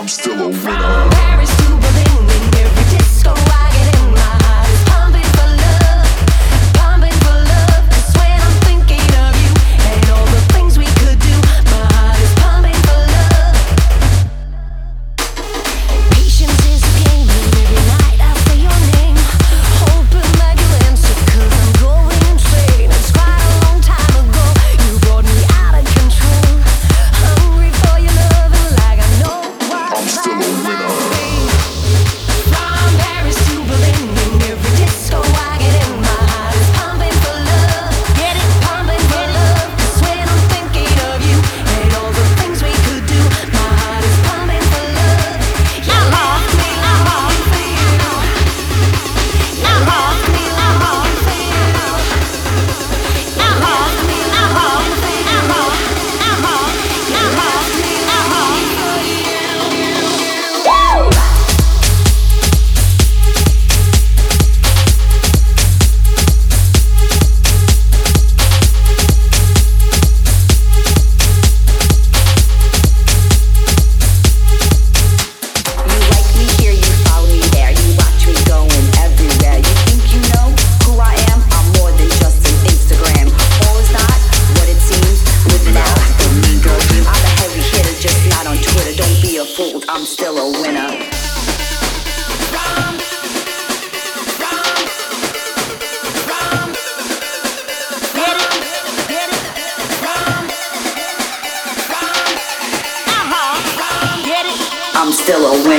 I'm still a winner.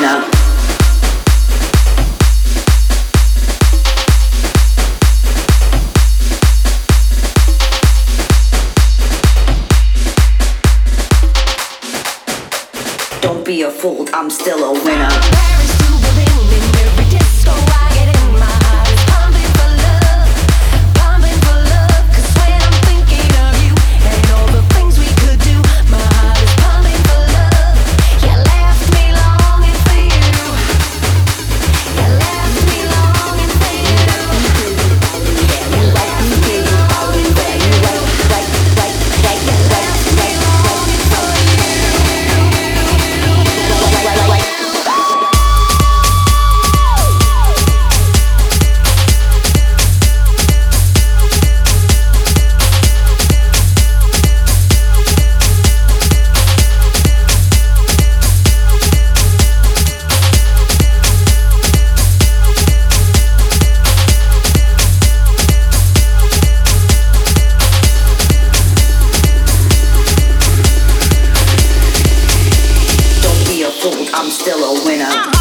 Don't be a fool, I'm still a winner. Still a winner.